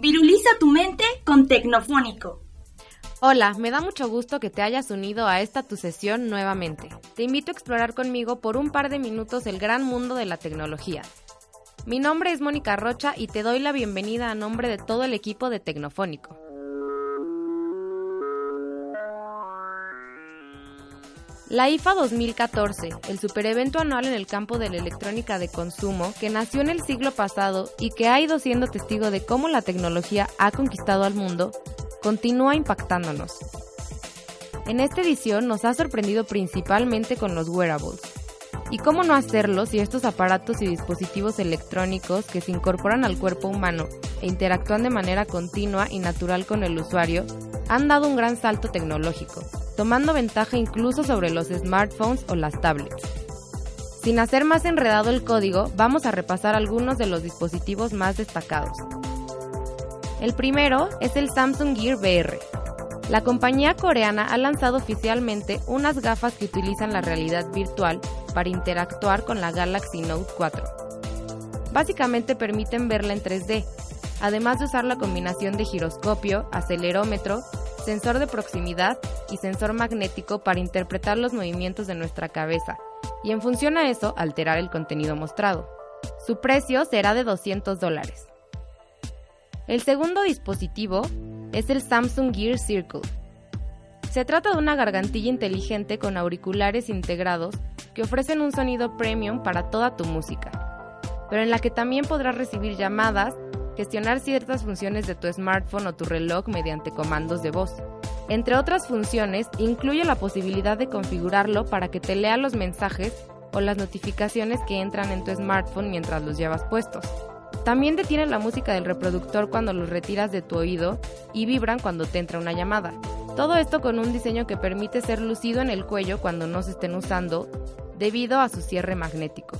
Viruliza tu mente con Tecnofónico. Hola, me da mucho gusto que te hayas unido a esta tu sesión nuevamente. Te invito a explorar conmigo por un par de minutos el gran mundo de la tecnología. Mi nombre es Mónica Rocha y te doy la bienvenida a nombre de todo el equipo de Tecnofónico. La IFA 2014, el superevento anual en el campo de la electrónica de consumo que nació en el siglo pasado y que ha ido siendo testigo de cómo la tecnología ha conquistado al mundo, continúa impactándonos. En esta edición nos ha sorprendido principalmente con los wearables. ¿Y cómo no hacerlo si estos aparatos y dispositivos electrónicos que se incorporan al cuerpo humano e interactúan de manera continua y natural con el usuario han dado un gran salto tecnológico? Tomando ventaja incluso sobre los smartphones o las tablets. Sin hacer más enredado el código, vamos a repasar algunos de los dispositivos más destacados. El primero es el Samsung Gear VR. La compañía coreana ha lanzado oficialmente unas gafas que utilizan la realidad virtual para interactuar con la Galaxy Note 4. Básicamente permiten verla en 3D, además de usar la combinación de giroscopio, acelerómetro sensor de proximidad y sensor magnético para interpretar los movimientos de nuestra cabeza y en función a eso alterar el contenido mostrado. Su precio será de 200 dólares. El segundo dispositivo es el Samsung Gear Circle. Se trata de una gargantilla inteligente con auriculares integrados que ofrecen un sonido premium para toda tu música, pero en la que también podrás recibir llamadas gestionar ciertas funciones de tu smartphone o tu reloj mediante comandos de voz. Entre otras funciones, incluye la posibilidad de configurarlo para que te lea los mensajes o las notificaciones que entran en tu smartphone mientras los llevas puestos. También detiene la música del reproductor cuando los retiras de tu oído y vibran cuando te entra una llamada. Todo esto con un diseño que permite ser lucido en el cuello cuando no se estén usando debido a su cierre magnético.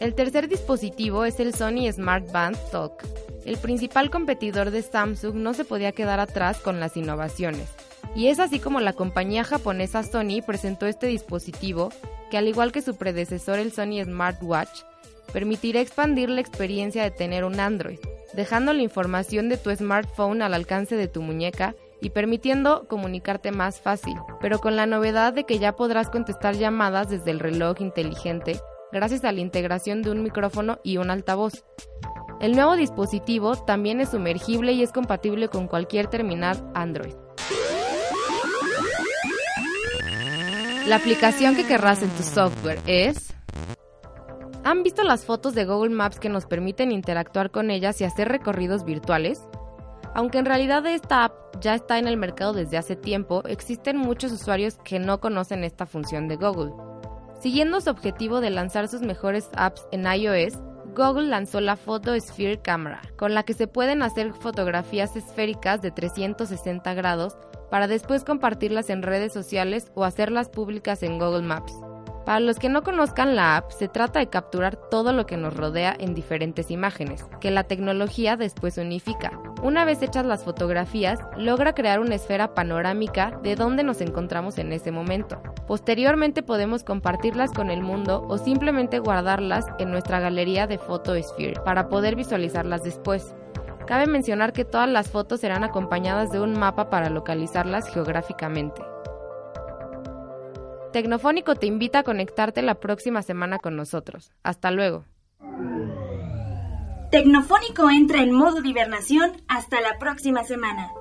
El tercer dispositivo es el Sony Smart Band Talk. El principal competidor de Samsung no se podía quedar atrás con las innovaciones. Y es así como la compañía japonesa Sony presentó este dispositivo que al igual que su predecesor el Sony Smartwatch, permitirá expandir la experiencia de tener un Android, dejando la información de tu smartphone al alcance de tu muñeca y permitiendo comunicarte más fácil, pero con la novedad de que ya podrás contestar llamadas desde el reloj inteligente gracias a la integración de un micrófono y un altavoz. El nuevo dispositivo también es sumergible y es compatible con cualquier terminal Android. La aplicación que querrás en tu software es... ¿Han visto las fotos de Google Maps que nos permiten interactuar con ellas y hacer recorridos virtuales? Aunque en realidad esta app ya está en el mercado desde hace tiempo, existen muchos usuarios que no conocen esta función de Google. Siguiendo su objetivo de lanzar sus mejores apps en iOS, Google lanzó la Photosphere Camera, con la que se pueden hacer fotografías esféricas de 360 grados para después compartirlas en redes sociales o hacerlas públicas en Google Maps. Para los que no conozcan la app, se trata de capturar todo lo que nos rodea en diferentes imágenes, que la tecnología después unifica. Una vez hechas las fotografías, logra crear una esfera panorámica de dónde nos encontramos en ese momento. Posteriormente podemos compartirlas con el mundo o simplemente guardarlas en nuestra galería de Photosphere para poder visualizarlas después. Cabe mencionar que todas las fotos serán acompañadas de un mapa para localizarlas geográficamente. Tecnofónico te invita a conectarte la próxima semana con nosotros. Hasta luego. Tecnofónico entra en modo divernación hasta la próxima semana.